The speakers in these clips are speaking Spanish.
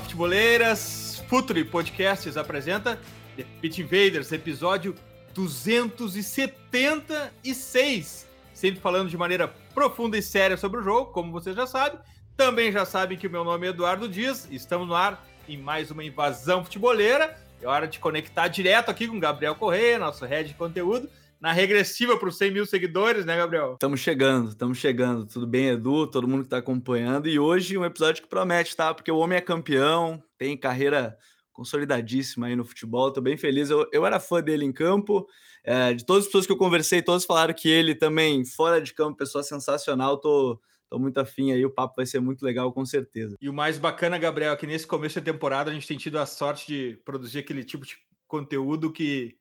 Futeboleiras! Futuri Podcasts apresenta The Pit Invaders, episódio 276. Sempre falando de maneira profunda e séria sobre o jogo, como você já sabe. Também já sabem que o meu nome é Eduardo Dias. Estamos no ar em mais uma invasão futeboleira. É hora de conectar direto aqui com Gabriel Correia, nosso head de conteúdo na regressiva para os 100 mil seguidores, né, Gabriel? Estamos chegando, estamos chegando. Tudo bem, Edu? Todo mundo que está acompanhando. E hoje um episódio que promete, tá? Porque o homem é campeão, tem carreira consolidadíssima aí no futebol. Estou bem feliz. Eu, eu era fã dele em campo. É, de todas as pessoas que eu conversei, todos falaram que ele também, fora de campo, pessoa sensacional. Tô, tô muito afim aí. O papo vai ser muito legal, com certeza. E o mais bacana, Gabriel, é que nesse começo da temporada a gente tem tido a sorte de produzir aquele tipo de conteúdo que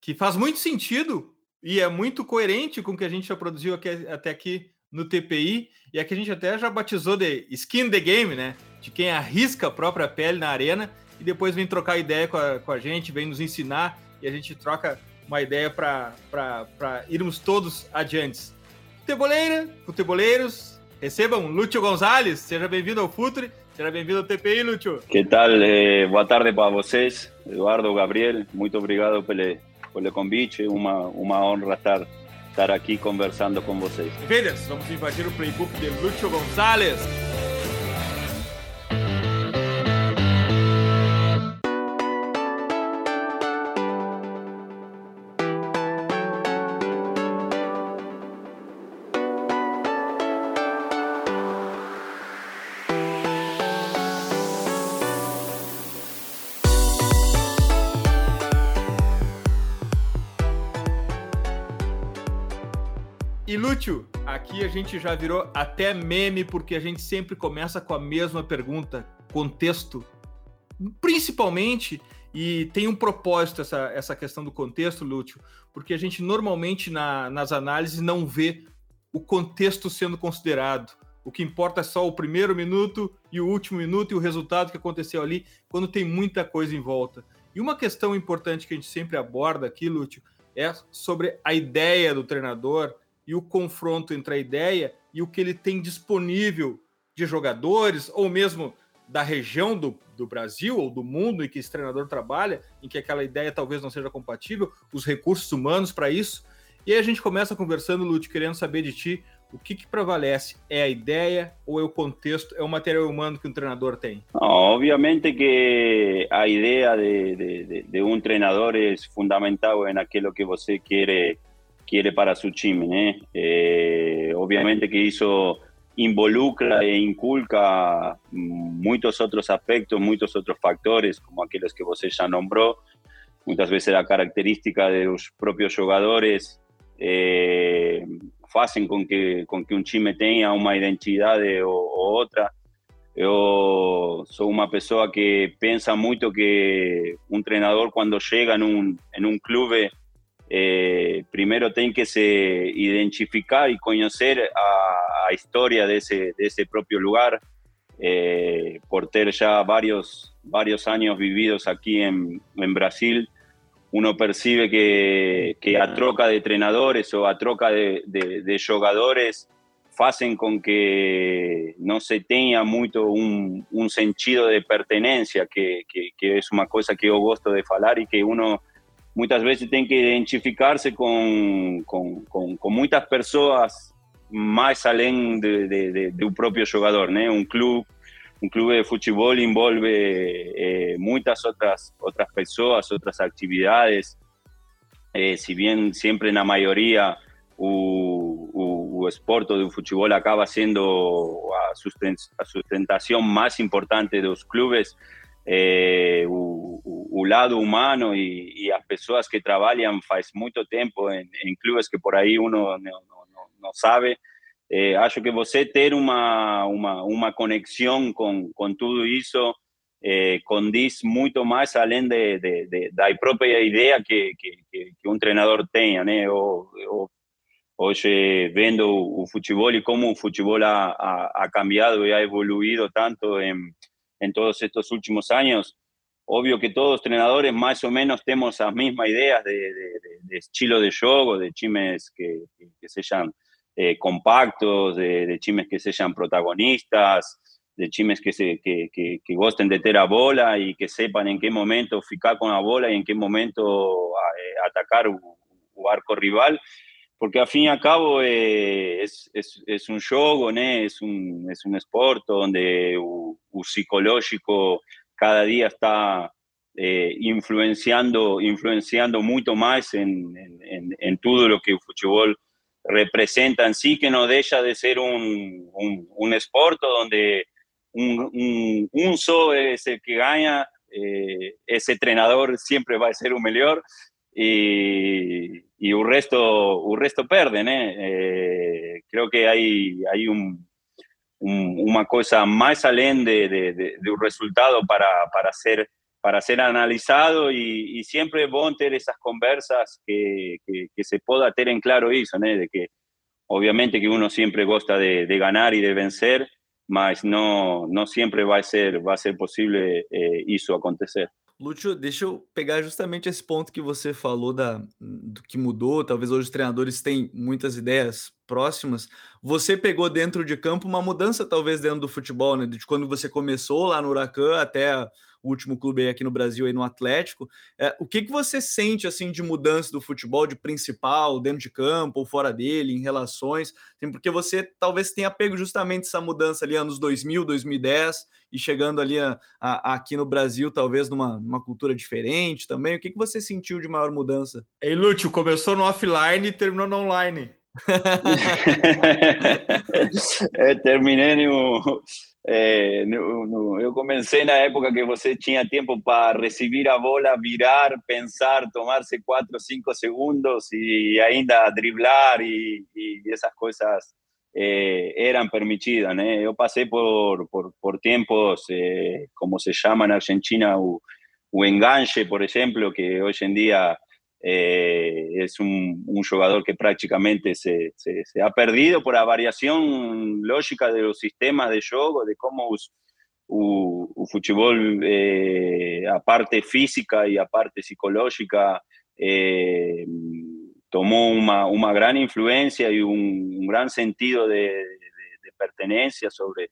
que faz muito sentido e é muito coerente com o que a gente já produziu aqui, até aqui no TPI, e aqui a gente até já batizou de skin the game, né? De quem arrisca a própria pele na arena e depois vem trocar ideia com a, com a gente, vem nos ensinar e a gente troca uma ideia para irmos todos adiante. Futeboleira, futeboleiros, recebam Lúcio Gonzalez, seja bem-vindo ao Futre, seja bem-vindo ao TPI, Lúcio. Que tal? Eh, boa tarde para vocês, Eduardo, Gabriel, muito obrigado pelo convite. Uma, uma honra estar, estar aqui conversando com vocês. Invaders, vamos invadir o playbook de Lúcio Gonzalez. Lúcio, aqui a gente já virou até meme porque a gente sempre começa com a mesma pergunta, contexto. Principalmente, e tem um propósito essa, essa questão do contexto, Lúcio, porque a gente normalmente na, nas análises não vê o contexto sendo considerado. O que importa é só o primeiro minuto e o último minuto e o resultado que aconteceu ali, quando tem muita coisa em volta. E uma questão importante que a gente sempre aborda aqui, Lúcio, é sobre a ideia do treinador, e o confronto entre a ideia e o que ele tem disponível de jogadores, ou mesmo da região do, do Brasil ou do mundo em que esse treinador trabalha, em que aquela ideia talvez não seja compatível, os recursos humanos para isso. E aí a gente começa conversando, Lute, querendo saber de ti o que, que, prevalece? É a ideia ou é o contexto, é o material humano que um treinador tem? obviamente que a ideia de, de, de, um treinador é fundamental em aquilo que você quer quiere para su time. Eh, obviamente que eso involucra e inculca muchos otros aspectos, muchos otros factores, como aquellos que usted ya nombró. Muchas veces la característica de los propios jugadores eh, con que, con que un time tenga una identidad o, otra. Yo soy una persona que piensa mucho que un entrenador cuando llega en un, en un club eh, primero tiene que se identificar y conocer a, a historia de ese, de ese propio lugar, eh, por tener ya varios, varios años vividos aquí en, en Brasil, uno percibe que, que, a troca de entrenadores o a troca de, de, de jugadores hacen con que no se tenga mucho un, un sentido de pertenencia, que, que, que, es una cosa que yo gusto de hablar y que uno muitas vezes tem que identificar-se com, com, com, com, muitas pessoas mais além de, de, de, do próprio jogador, né? Um clube, um clube de futebol envolve eh, muitas outras outras pessoas, outras atividades. Eh, se bem sempre na maioria o, o, o esporte do futebol acaba sendo a, sustentação mais importante dos clubes, eh, o, lado humano e, e, as pessoas que trabalham faz muito tempo em, em clubes que por aí uno não sabe. Eh, acho que você ter uma, uma, uma conexão com, com tudo isso eh, condiz muito mais além de, de, de, da própria ideia que, que, que um treinador tenha, né? Eu, eu, hoje, vendo o futebol e como o futebol ha, ha, ha cambiado e ha evoluído tanto em, em todos estes últimos anos, obvio que todos os treinadores mais ou menos temos as mesmas ideias de, de, de estilo de jogo, de times que, que, que sejam eh, compactos, de, de times que sean protagonistas, de chimes que, se, que, que, que gosten de ter a bola y que sepan en qué momento ficar con la bola y en qué momento eh, atacar o, arco rival, porque al fin y al cabo eh, es, es, es, un juego, ¿no? es, un, es un sport donde el psicológico cada día está eh, influenciando, influenciando mucho más en, en, en, todo lo que el fútbol representa en sí, que no deja de ser un, un, un donde un, un, solo es el que gana, eh, ese entrenador siempre va a ser un mejor y, y el resto, el resto pierden. ¿eh? Eh, creo que hay, hay un, una cosa más além de, de, de, un resultado para, para, ser, para ser analizado y, y siempre bueno tener esas conversas que, que, que, se pueda tener en claro eso, ¿no? de que obviamente que uno siempre gusta de, de ganar y de vencer, mas não, não sempre vai ser, vai ser possível é, isso acontecer. Lúcio, deixa eu pegar justamente esse ponto que você falou da, do que mudou. Talvez hoje os treinadores têm muitas ideias próximas. Você pegou dentro de campo uma mudança, talvez, dentro do futebol, né? De quando você começou lá no Huracan até o último clube aqui no Brasil, aí no Atlético. É, o que, que você sente assim de mudança do futebol, de principal, dentro de campo ou fora dele, em relações? Assim, porque você talvez tenha pego justamente essa mudança ali anos 2000, 2010 e chegando ali a, a, aqui no Brasil, talvez numa, numa cultura diferente também. O que, que você sentiu de maior mudança? Ei, Lúcio, começou no offline e terminou no online. É, terminei no, É, no, no, eu comecei na época que você tinha tempo para receber a bola, virar, pensar, tomar-se 4, 5 segundos e ainda driblar e, e essas coisas eh, eram permitidas. Né? Eu passei por, por, por tempos, eh, como se chama na Argentina, o, o enganche, por exemplo, que hoje em dia Eh, es un, jugador que prácticamente se, se, ha perdido por la variación lógica de los sistemas de juego, de cómo el fútbol, eh, aparte física y aparte psicológica, eh, tomó una, una, gran influencia y un, gran sentido de, pertenencia sobre,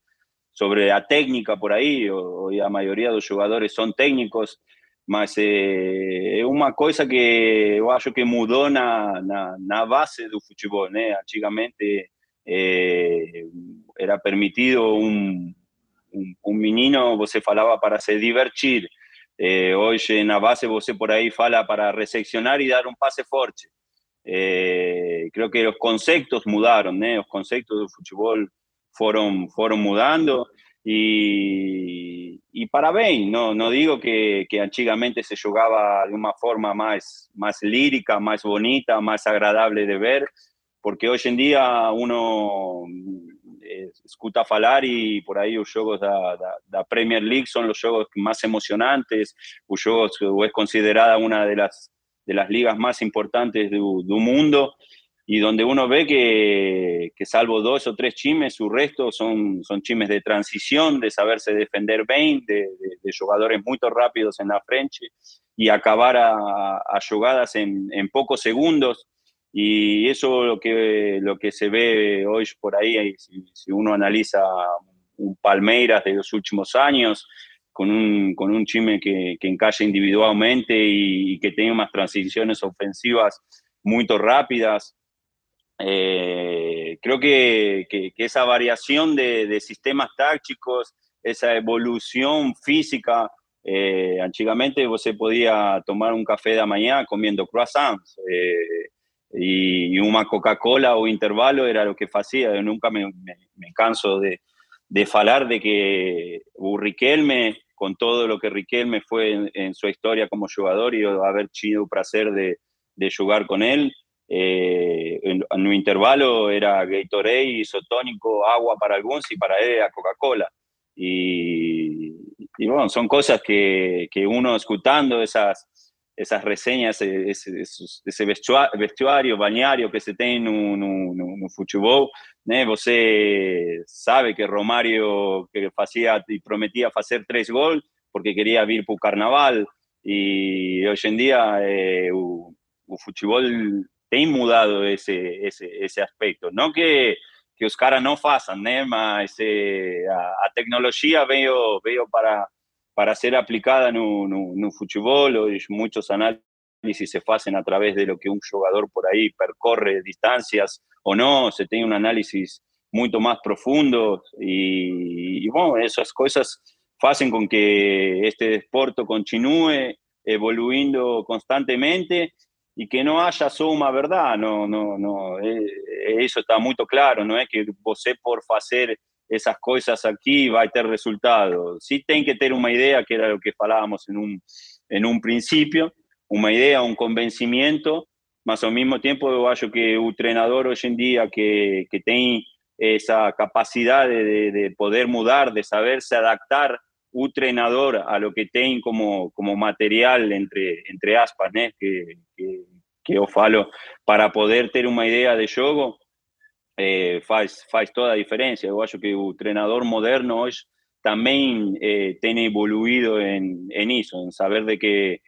sobre la técnica por ahí. Hoy la mayoría de los jugadores son técnicos mas é, é uma coisa que eu acho que mudou na, na, na base do futebol, né? Antigamente é, era permitido um, um, um, menino, você falava para se divertir. É, hoje na base você por aí fala para recepcionar e dar um passe forte. É, creo que os conceitos mudaram, né? Os conceitos do futebol foram foram mudando y, y para bien, no, no digo que, que antiguamente se jugaba de una forma más, más lírica, más bonita, más agradable de ver, porque hoy en día uno eh, escuta falar y por ahí los juegos de la Premier League son los juegos más emocionantes, los juegos es considerada una de las, de las ligas más importantes del mundo y donde uno ve que, que, salvo dos o tres chimes, su resto son, son chimes de transición, de saberse defender bien, de, de, jugadores muy rápidos en la frente y acabar a, a jugadas en, en, pocos segundos. Y eso lo que, lo que se ve hoy por ahí, si, si uno analiza un Palmeiras de los últimos años, con un, con un chime que, que encaja individualmente y, y que tiene unas transiciones ofensivas muy rápidas, eh, creo que, que, esa variación de, de, sistemas tácticos, esa evolución física, eh, antiguamente se podía tomar un café de mañana comiendo croissants eh, y, una Coca-Cola o intervalo era lo que hacía. Yo nunca me, me, me canso de, de falar de que Riquelme con todo lo que Riquelme fue en, su historia como jugador y haber tenido el placer de, de jugar con él. Eh, en, un intervalo era Gatorade, isotónico, agua para algunos y para él era Coca-Cola. Y, y, bueno, son cosas que, que uno escuchando esas, esas reseñas, ese, ese vestuario, bañario que se tiene en un futebol, ¿eh? Você sabe que Romario que hacía y prometía hacer tres gols porque quería vir para el carnaval y hoy en día eh, el fútbol tem mudado ese, ese, ese aspecto. No que, que os caras no façam, né? Mas eh, a, a, tecnologia veio, veio para, para ser aplicada no, no, no futebol. Hoje muitos análisis se hacen a través de lo que un jugador por ahí percorre distancias o no, se tiene un análisis mucho más profundo y, y bueno, esas cosas hacen con que este deporte continúe evoluyendo constantemente y que no haya una verdad, no, no, no, eh, eso está muy claro, no es que você por hacer esas cosas aquí va a tener resultados. Sí tiene que tener una idea, que era lo que hablábamos en un, en un principio, una idea, un convencimiento, más al mismo tiempo yo creo que un entrenador hoy en día que, que tiene esa capacidad de, de, poder mudar, de saberse adaptar entrenador a lo que tiene como, como material entre, entre aspas, que, que, que falo, para poder tener una idea de juego, eh, faz, faz toda la diferencia. Yo creo que el entrenador moderno hoy también eh, tiene evoluido en, en eso, en saber de que,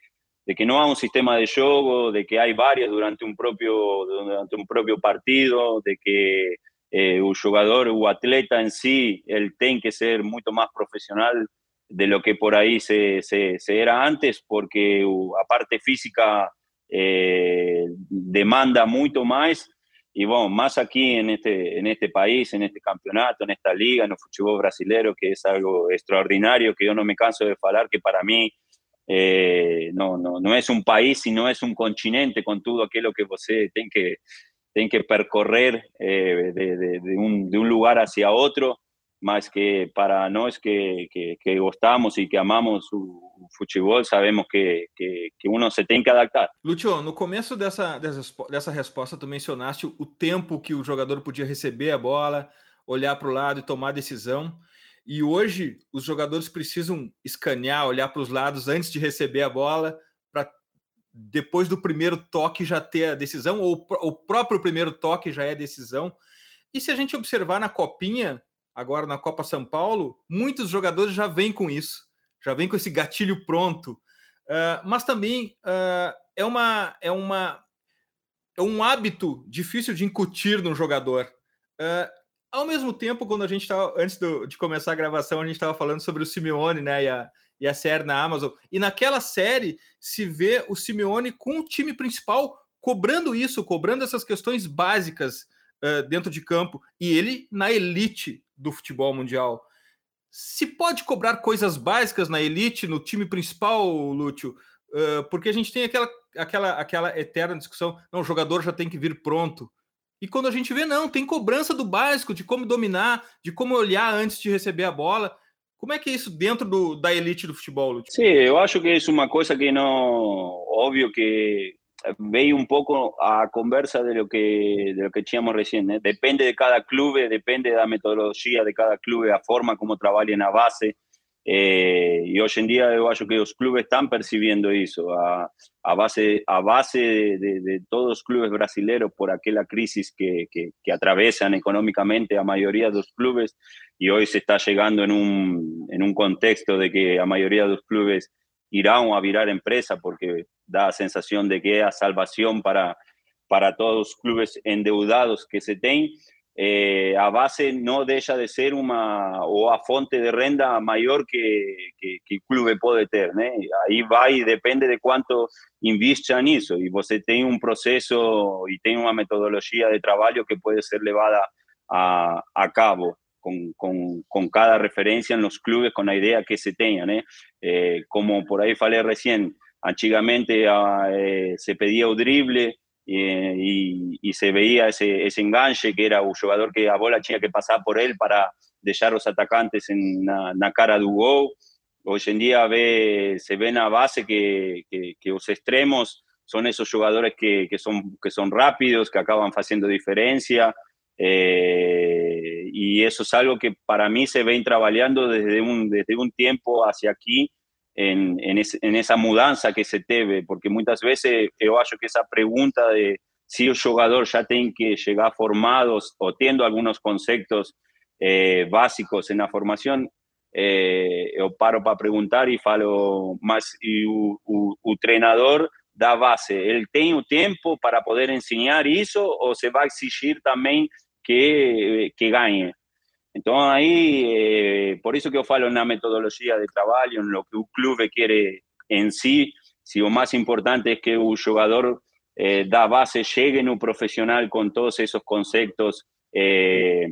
de que no hay un sistema de juego, de que hay varios durante un propio, durante un propio partido, de que eh, un jugador o atleta en sí, él tiene que ser mucho más profesional de lo que por ahí se, se, era antes, porque aparte física eh, demanda mucho más. Y bueno, más aquí en este, en este país, en este campeonato, en esta liga, en el fútbol brasileño, que es algo extraordinario, que yo no me canso de hablar, que para mí eh, no, no, no es un país, sino es un continente con todo aquello que usted tiene que, que percorrer eh, de, de, un, de un lugar hacia otro más que para nosotros que, que, que, gostamos y que amamos o, futebol, sabemos que, que, que, uno se tem que adaptar. Lúcio, no começo dessa, dessa, dessa resposta, tu mencionaste o tempo que o jogador podia receber a bola, olhar para o lado e tomar decisão. E hoje os jogadores precisam escanear, olhar para os lados antes de receber a bola, para depois do primeiro toque já ter a decisão, ou o próprio primeiro toque já é decisão. E se a gente observar na copinha, agora na Copa São Paulo, muitos jogadores já vêm com isso, já vêm com esse gatilho pronto. Uh, mas também uh, é, uma, é, uma, é um hábito difícil de incutir no jogador. Uh, ao mesmo tempo, quando a gente estava, antes do, de começar a gravação, a gente estava falando sobre o Simeone né, e, a, e a série na Amazon. E naquela série se vê o Simeone com o time principal cobrando isso, cobrando essas questões básicas uh, dentro de campo, e ele na elite do futebol mundial. Se pode cobrar coisas básicas na elite, no time principal, Lúcio, uh, porque a gente tem aquela, aquela, aquela eterna discussão, não, o jogador já tem que vir pronto. E quando a gente vê, não, tem cobrança do básico, de como dominar, de como olhar antes de receber a bola. Como é que é isso dentro do, da elite do futebol, Lúcio? Sim, eu acho que é uma coisa que não... Óbvio que veía un poco a conversa de lo que, de lo que decíamos recién. ¿eh? Depende de cada club, depende de la metodología de cada club, la forma como trabajan a base. Eh, y hoy en día yo creo que los clubes están percibiendo eso, a, a base, a base de, de, todos los clubes brasileños por aquella crisis que, que, que, atravesan económicamente a mayoría de los clubes y hoy se está llegando en un, en un contexto de que a mayoría de los clubes irán a virar empresa porque da la sensación de que es salvación para, para todos los clubes endeudados que se tienen. Eh, a base no deja de ser una o a fonte de renda mayor que, que, que el club puede tener. Ahí va y depende de cuánto invista en eso. Y usted tiene un proceso y tiene una metodología de trabajo que puede ser llevada a, a cabo. Con, con, con, cada referencia en los clubes, con la idea que se tengan. ¿eh? Eh, como por ahí falé recién, antiguamente ah, eh, se pedía un drible eh, y, y, se veía ese, ese, enganche que era un jugador que a bola tenía que pasar por él para dejar los atacantes en la, cara del gol. hoy en día ve, se ven a base que, que, que los extremos son esos jugadores que, que, son, que son rápidos, que acaban haciendo diferencia. Eh, y eso es algo que para mí se ven trabajando desde un, desde un tiempo hacia aquí en, en, en esa mudanza que se debe, porque muchas veces yo acho que esa pregunta de si el jugador ya tiene que llegar formados o teniendo algunos conceptos eh, básicos en la formación, eh, paro para preguntar y falo más y el entrenador da base, él tiene tiempo para poder enseñar eso o se va a exigir también que, que gane. Entonces ahí, eh, por eso que yo falo en la metodología de trabajo, en lo que un club quiere en sí, si lo más importante es que un jugador eh, da base, llegue en un profesional con todos esos conceptos eh,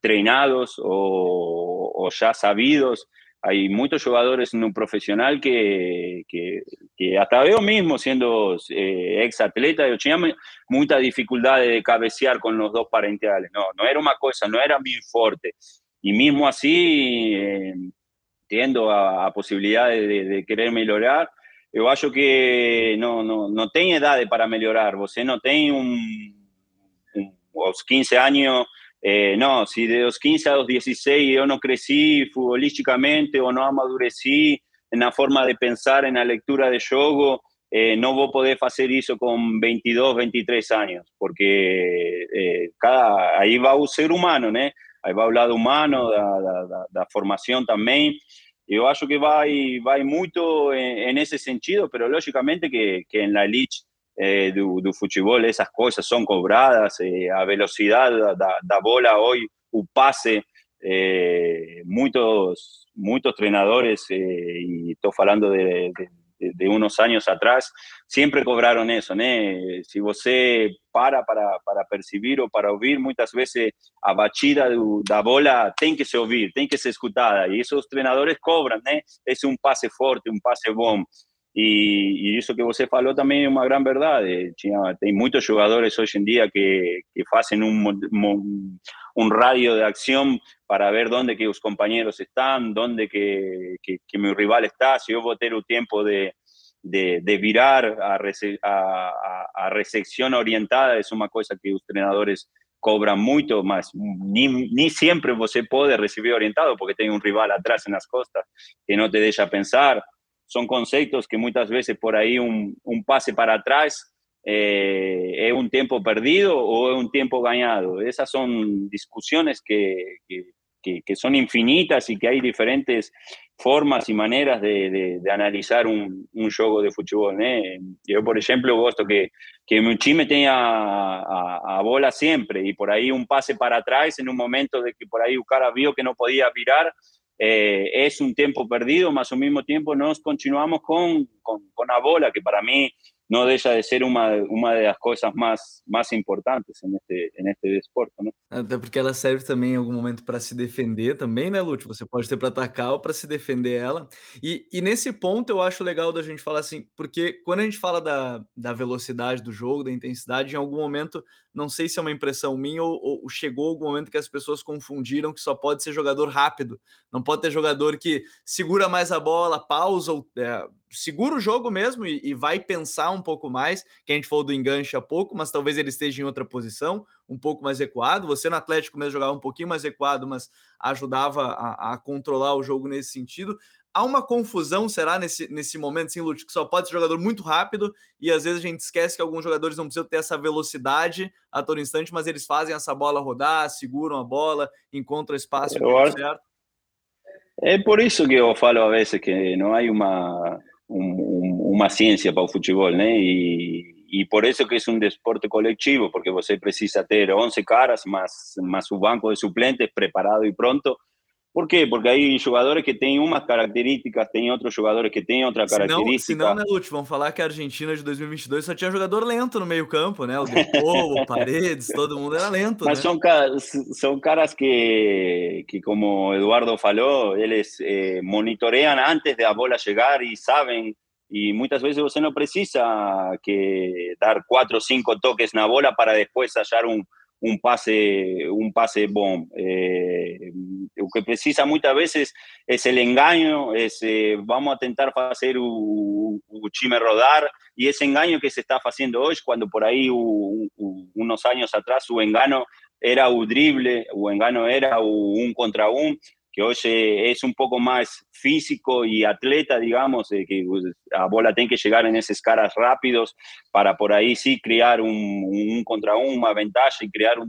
treinados o, o, ya sabidos. Hay muchos jugadores en un profesional que, que, que hasta yo mismo, siendo eh, ex atleta, yo tenía mucha dificultad de cabecear con los dos parentales. No, no era una cosa, no era mi fuerte. Y mismo así, eh, tiendo a, a de, de, querer mejorar, yo acho que no, no, no tengo edad para mejorar. Você no tiene un, un, los 15 años eh, no, si de los 15 a los 16 yo no crecí futbolísticamente o no amadurecí en la forma de pensar, en la lectura de juego, eh, no voy a poder hacer eso con 22, 23 años, porque eh, ahí va un ser humano, ¿no? Ahí va el lado humano, la formación también. Yo acho que va, va mucho en, en, ese sentido, pero lógicamente que, que en la elite eh, do, do, futebol, essas coisas são cobradas, eh, a velocidade da, da, bola hoje, o passe, eh, muitos, muitos treinadores, eh, e estou falando de, de, de, unos anos atrás, sempre cobraram isso, né? Se você para, para para perceber ou para ouvir, muitas vezes a batida do, da bola tem que se ouvir, tem que ser escutada, e esses treinadores cobram, né? Esse é um passe forte, um passe bom. Y, y, eso que você falou también es una gran verdad. Hay muchos jugadores hoy en día que, que hacen un, un, radio de acción para ver dónde que los compañeros están, dónde que, que, que mi rival está, si yo voy a tener un tiempo de, de, de virar a, a, a, recepción orientada, es una cosa que los entrenadores cobran mucho más. Ni, ni siempre você puede recibir orientado porque tiene un rival atrás en las costas que no te deja pensar son conceptos que muchas veces por ahí un, un pase para atrás eh, es un tiempo perdido o es un tiempo ganado. Esas son discusiones que, que, que, son infinitas y que hay diferentes formas y maneras de, de, analizar un, un, juego de fútbol. ¿eh? Yo, por ejemplo, gusto que, que mi time tenga a, a, bola siempre y por ahí un pase para atrás en un momento de que por ahí un cara vio que no podía virar eh, es un tiempo perdido, más al mismo tiempo nos continuamos con, con, con, la bola, que para mí no deja de ser uma, uma das coisas mais, mais importantes neste, neste desporto, né? Até porque ela serve também em algum momento para se defender também, né, Lúcio? Você pode ter para atacar ou para se defender ela. E, e nesse ponto eu acho legal da gente falar assim, porque quando a gente fala da, da velocidade do jogo, da intensidade, em algum momento, não sei se é uma impressão minha ou, ou chegou algum momento que as pessoas confundiram que só pode ser jogador rápido, não pode ter jogador que segura mais a bola, pausa, é, segura o jogo mesmo e, e, vai pensar um pouco mais, que a gente falou do enganche há pouco, mas talvez ele esteja em outra posição, um pouco mais recuado. Você no Atlético mesmo jogava um pouquinho mais recuado, mas ajudava a, a controlar o jogo nesse sentido. Há uma confusão, será, nesse, nesse momento, sim, Lute, que só pode ser jogador muito rápido e às vezes a gente esquece que alguns jogadores não precisam ter essa velocidade a todo instante, mas eles fazem essa bola rodar, seguram a bola, encontram espaço certo. É por isso que eu falo a vezes que não há uma un, una ciencia para el fútbol, ¿no? Y, y, por eso que es un deporte colectivo, porque você precisa tener 11 caras más, más un banco de suplentes preparado y pronto ¿Por quê? Porque aí jogadores que têm umas características, tem outros jogadores que têm outra característica. Se não, né, Lute, vamos falar que a Argentina de 2022 só tinha jogador lento no meio campo, né? O Depô, o Paredes, todo mundo era lento, Mas né? são, são caras que, que como Eduardo falou, eles eh, monitoream antes de a bola chegar e sabem e muitas vezes você não precisa que dar quatro ou cinco toques na bola para depois achar um, un pase, un pase bom. Eh, que precisa muchas veces es el engaño, es vamos a tentar hacer un chime rodar, y ese engaño que se está haciendo hoy, cuando por ahí unos años atrás su engano era un drible, o engano era un contra un, que hoy es un poco más físico y atleta, digamos, que pues, a bola tiene que llegar en esos caras rápidos para por ahí sí crear un, contra un, una ventaja y crear un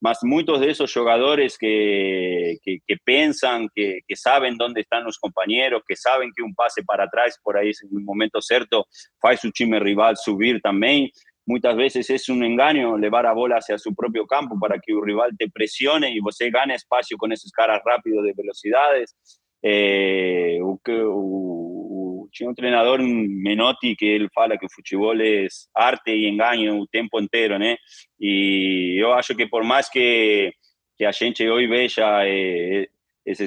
desequilibrio. Más muchos de esos jugadores que, que, piensan, que, que, saben dónde están los compañeros, que saben que un pase para atrás por ahí en un momento cierto, hace su time rival subir también muchas veces es un engaño llevar a bola hacia su propio campo para que un rival te presione y você gane espacio con esos caras rápidos de velocidades. Eh, un entrenador Menotti él fala que el fútbol es arte y engaño el tiempo entero, ¿no? Y yo acho que por más que, que gente hoy vea eh,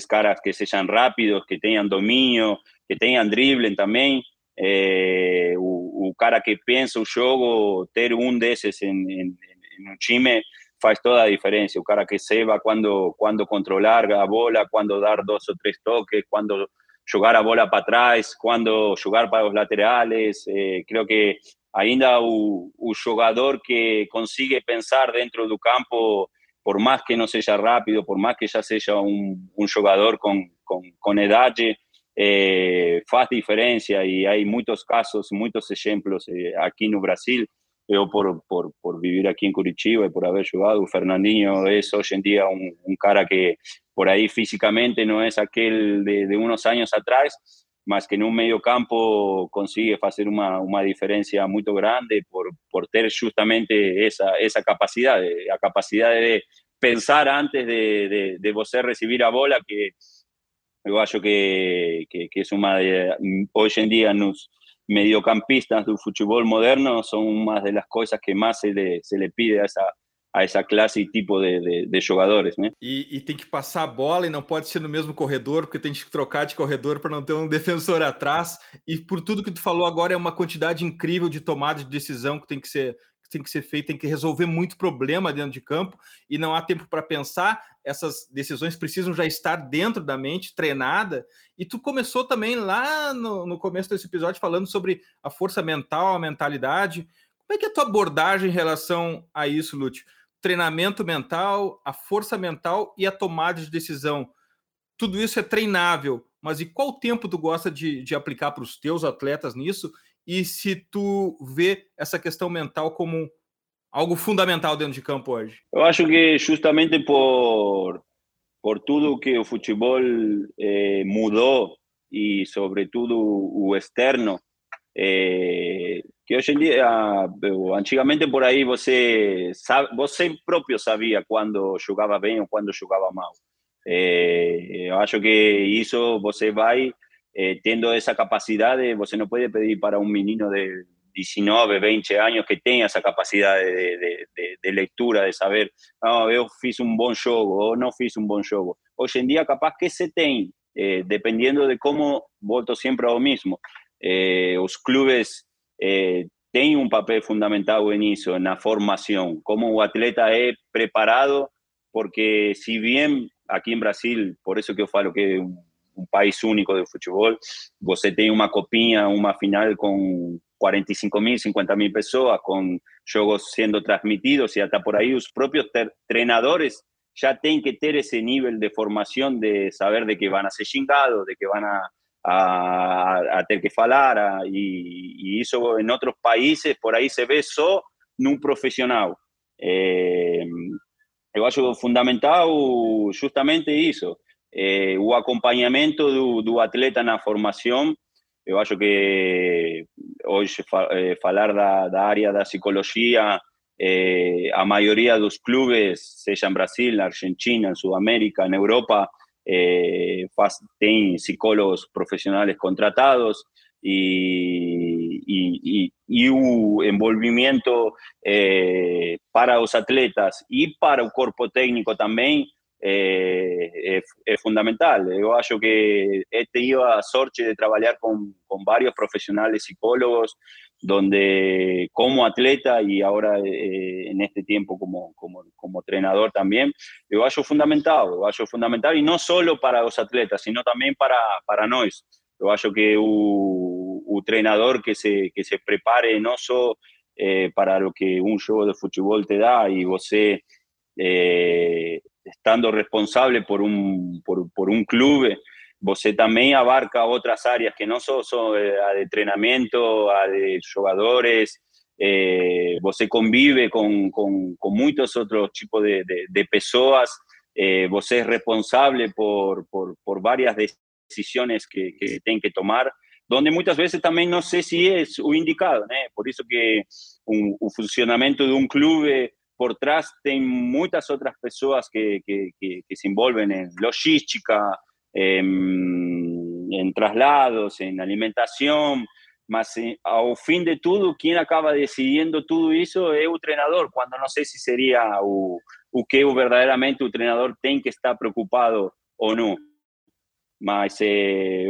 caras que sean rápidos, que tengan dominio, que tengan dribbling también, eh, o, cara que pensa o jogo, ter um desses em, em, em um time toda a diferença. O cara que saiba quando, quando controlar a bola, quando dar dois ou três toques, quando jogar a bola para trás, quando jogar para os laterais. Eh, creo que ainda o, o jogador que consigue pensar dentro do campo, por mais que não seja rápido, por mais que já seja um, um jogador com, com, com idade, eh, faz diferencia y hay muchos casos, muchos ejemplos eh, aquí en Brasil. Yo por, por, por, vivir aquí en Curitiba y por haber jugado, Fernandinho es hoy en día un, un cara que por ahí físicamente no es aquel de, de, unos años atrás, más que en un medio campo consigue hacer una, una diferencia muy grande por, por tener justamente esa, esa capacidad, la capacidad de pensar antes de, de, de você recibir a bola que yo acho que, que, que es una de, hoy en día los mediocampistas del fútbol moderno son una de las cosas que más se le, se le pide a esa, a essa classe e tipo de, de, de jogadores, né? E, e, tem que passar a bola e não pode ser no mesmo corredor, porque tem que trocar de corredor para não ter um defensor atrás. E por tudo que tu falou agora, é uma quantidade incrível de tomada de decisão que tem que ser tem que ser feito, tem que resolver muito problema dentro de campo e não há tempo para pensar. Essas decisões precisam já estar dentro da mente, treinada. E tu começou também lá no, no começo desse episódio falando sobre a força mental, a mentalidade. Como é que é a tua abordagem em relação a isso, Lúcio? Treinamento mental, a força mental e a tomada de decisão. Tudo isso é treinável, mas e qual tempo tu gosta de, de aplicar para os teus atletas nisso? e se tu vê essa questão mental como algo fundamental dentro de campo hoje? Eu acho que justamente por, por tudo que o futebol eh, mudou e sobretudo o externo, eh, que hoje em dia, antigamente por aí você sabe, você próprio sabia quando jogava bem ou quando jogava mal. Eh, eu acho que isso você vai eh, teniendo esa capacidad de, você no puede pedir para un menino de 19, 20 años que tenga esa capacidad de, de, de lectura, de saber, no, eu fiz un buen juego o no fiz un buen juego. Hoy en día capaz que se tem, eh, dependiendo de cómo, volto siempre a lo mismo, eh, los clubes eh, tienen un papel fundamental en eso, en la formación, cómo un atleta es preparado, porque si bien aquí en Brasil, por eso que yo falo que un um país único de futebol. Você tem uma copinha, uma final com 45 mil, 50 mil pessoas, com jogos sendo transmitidos e até por aí os próprios treinadores já têm que ter esse nível de formação de saber de que vão a ser xingados, de que vão a, a, a ter que falar, a, e, e, isso em outros países por aí se vê só num profissional. É, eu acho fundamental justamente isso. eh, o acompañamiento do, atleta en la formación. Yo acho que hoy eh, falar da, da área da psicología, eh, a mayoría de los clubes, sea en Brasil, Argentina, en Sudamérica, en Europa, eh, tienen psicólogos profesionales contratados y, y, y, envolvimiento eh, para los atletas y para el cuerpo técnico también eh, es, fundamental. Yo acho que he tenido a sorte de trabajar con, con varios profesionales psicólogos donde como atleta y ahora eh, en este tiempo como, como, como treinador también, yo acho fundamental, yo acho fundamental y no solo para los atletas, sino también para, para nosotros. Yo acho que un treinador que se, que se prepare no solo eh, para lo que un juego de fútbol te da y vos eh, estando responsable por un, por, por un club, você también abarca otras áreas que son eh, a de entrenamiento, a de jugadores, eh, você convive con, con, con muchos otros tipos de, de, de pessoas, eh, você es responsable por, por, por varias decisiones que, que tienen que tomar, donde muchas veces también no sé si es o indicado, ¿no? por eso que un funcionamiento de un club eh, por trás tem muchas otras personas que, que, que, que se envuelven en logística, en, traslados, en alimentación, más eh, a fin de todo, quien acaba decidiendo todo eso es el entrenador, cuando no sé si sería o, que verdaderamente el entrenador tiene que estar preocupado o no. Mas eh,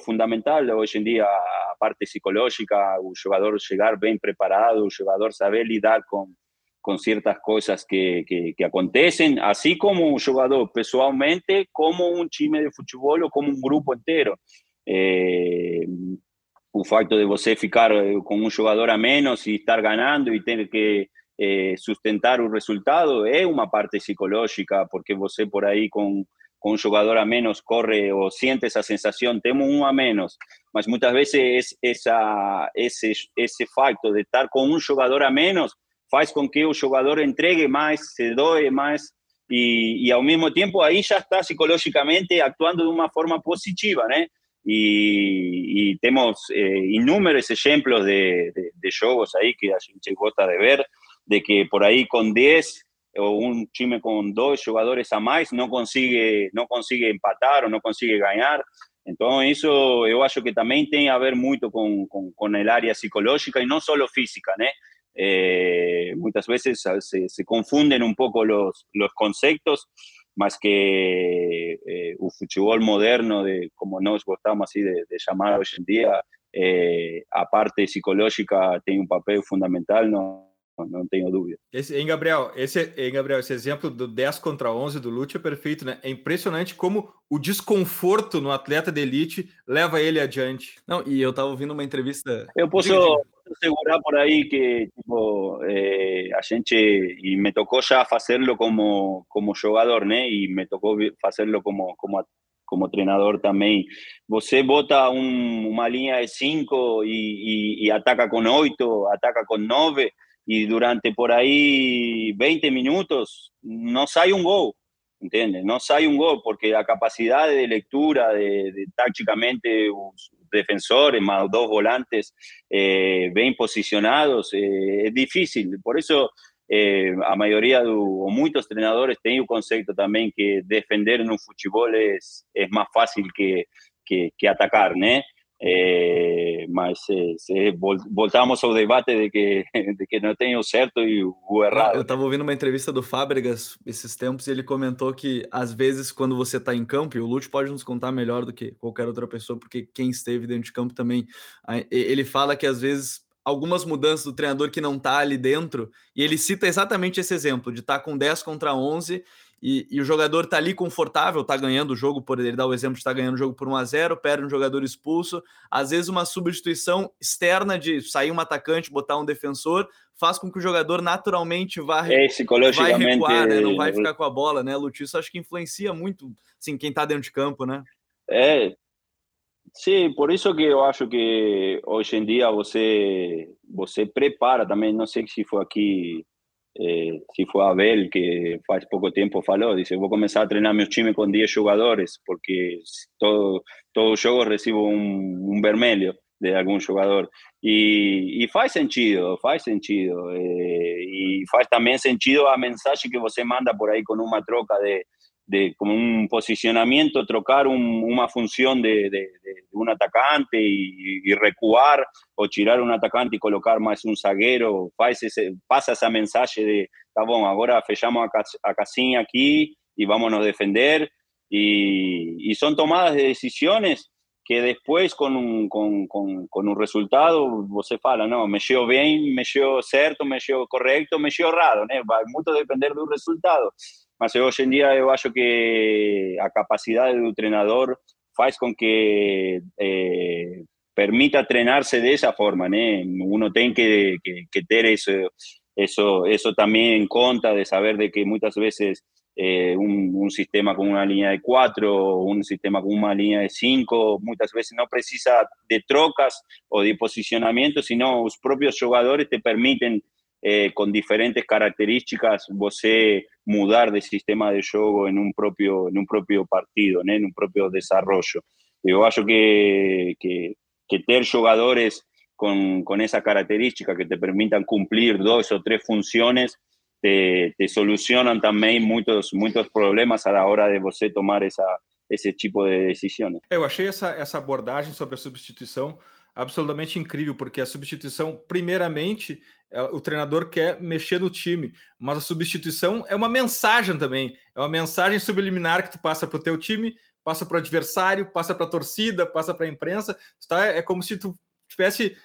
fundamental hoy en día a parte psicológica, el jugador llegar bien preparado, el jugador saber lidar con, con ciertas cosas que, que, acontecen, así como un jugador personalmente, como un time de fútbol o como un grupo entero. Eh, el facto de você ficar eh, con un jugador a menos y estar ganando y tener que eh, sustentar un resultado es una parte psicológica, porque você por ahí con, con un jugador a menos corre o siente esa sensación, tengo uno a menos, mas muchas veces es esa, ese, ese facto de estar con un jugador a menos faz com que o jogador entregue mais, se doe mais e, e ao mesmo tempo aí já está psicologicamente atuando de uma forma positiva, né? E, e temos eh, inúmeros exemplos eh, de, de, de, jogos aí que a gente gosta de ver, de que por aí com 10 ou um time com dois jogadores a mais não consegue, não consegue empatar ou não consegue ganhar. Então, isso eu acho que também tem a ver muito com, com, com a área psicológica e não só física, né? Eh, muchas veces se, se, confunden un poco los, los conceptos, más que eh, un fútbol moderno, de, como nos gustamos así de, de llamar hoy en día, eh, aparte psicológica, tiene un papel fundamental, no, não tenho dúvida. Esse, hein, Gabriel? Esse, hein, Gabriel, esse exemplo do 10 contra 11 do Lute é perfeito, né? É impressionante como o desconforto no atleta de elite leva ele adiante. Não, e eu tava ouvindo uma entrevista. Eu posso segurar por aí que tipo, eh, a gente e me tocou já fazê-lo como como jogador, né? E me tocou fazê-lo como como como treinador também. Você bota um, uma linha de 5 e, e, e ataca com 8, ataca com 9 y durante por ahí 20 minutos no sale un gol, ¿entiendes? No sale un gol porque la capacidad de lectura de, de tácticamente defensores más dos volantes eh, bien posicionados eh, es difícil. Por eso eh, a mayoría de, o muchos entrenadores tienen un concepto también que defender en un fútbol es, más fácil que, que, que atacar, ¿no? Eh, mas eh, voltamos ao debate de que, de que não tem o certo e o errado. Eu estava ouvindo uma entrevista do Fábregas esses tempos e ele comentou que às vezes quando você está em campo, e o Lute pode nos contar melhor do que qualquer outra pessoa, porque quem esteve dentro de campo também, ele fala que às vezes algumas mudanças do treinador que não está ali dentro, e ele cita exatamente esse exemplo de estar tá com 10 contra 11 e, e, o jogador tá ali confortável, tá ganhando o jogo, por ele dar o exemplo de estar tá ganhando o jogo por 1 a 0 perde um jogador expulso. Às vezes, uma substituição externa de sair um atacante, botar um defensor, faz com que o jogador naturalmente vá, é, vai recuar, né? não vai ficar com a bola, né, Lúcio? acho que influencia muito assim, quem tá dentro de campo, né? É, sim, por isso que eu acho que hoje em dia você, você prepara também, não sei se foi aqui Eh, si fue Abel que hace poco tiempo faló, dice, voy a comenzar a entrenar mi time con 10 jugadores, porque todo, todo juego recibo un, un vermelho de algún jugador. Y, y faz sentido, faz sentido. Eh, y faz también sentido a mensaje que você manda por ahí con una troca de, de como un posicionamiento, trocar una función de, de, un atacante y, recuar o tirar un atacante y colocar más un zaguero, pasa ese, pasa ese mensaje de, está bueno, ahora fechamos a, a aquí y vámonos a defender. Y, son tomadas de decisiones que después con un, con, con, con un resultado fala, no, me llevo bien, me llevo certo, me llevo correcto, me llevo raro, ¿no? va mucho depender del resultado. Mas hoy en día yo acho que a capacidad del entrenador faz con que eh, permita entrenarse de esa forma, ¿no? Uno tiene que, que, que tener eso, eso, eso también en cuenta de saber de que muchas veces eh, un, sistema con una línea de cuatro, un sistema con una línea de cinco, muchas veces no precisa de trocas o de posicionamiento, sino los propios jugadores te permiten eh, con diferentes características você mudar de sistema de juego en un propio, en un propio partido, ¿no? en un propio desarrollo. Yo acho que, que, que tener jugadores con, con esa característica que te permitan cumplir dos o tres funciones te, te, solucionan também muitos, muitos problemas a la hora de você tomar essa, esse tipo de decisões. Eu achei essa, essa abordagem sobre a substituição absolutamente incrível, porque a substituição, primeiramente, o treinador quer mexer no time, mas a substituição é uma mensagem também, é uma mensagem subliminar que tu passa para o teu time, passa para o adversário, passa para a torcida, passa para a imprensa, tá? é como se tu tivesse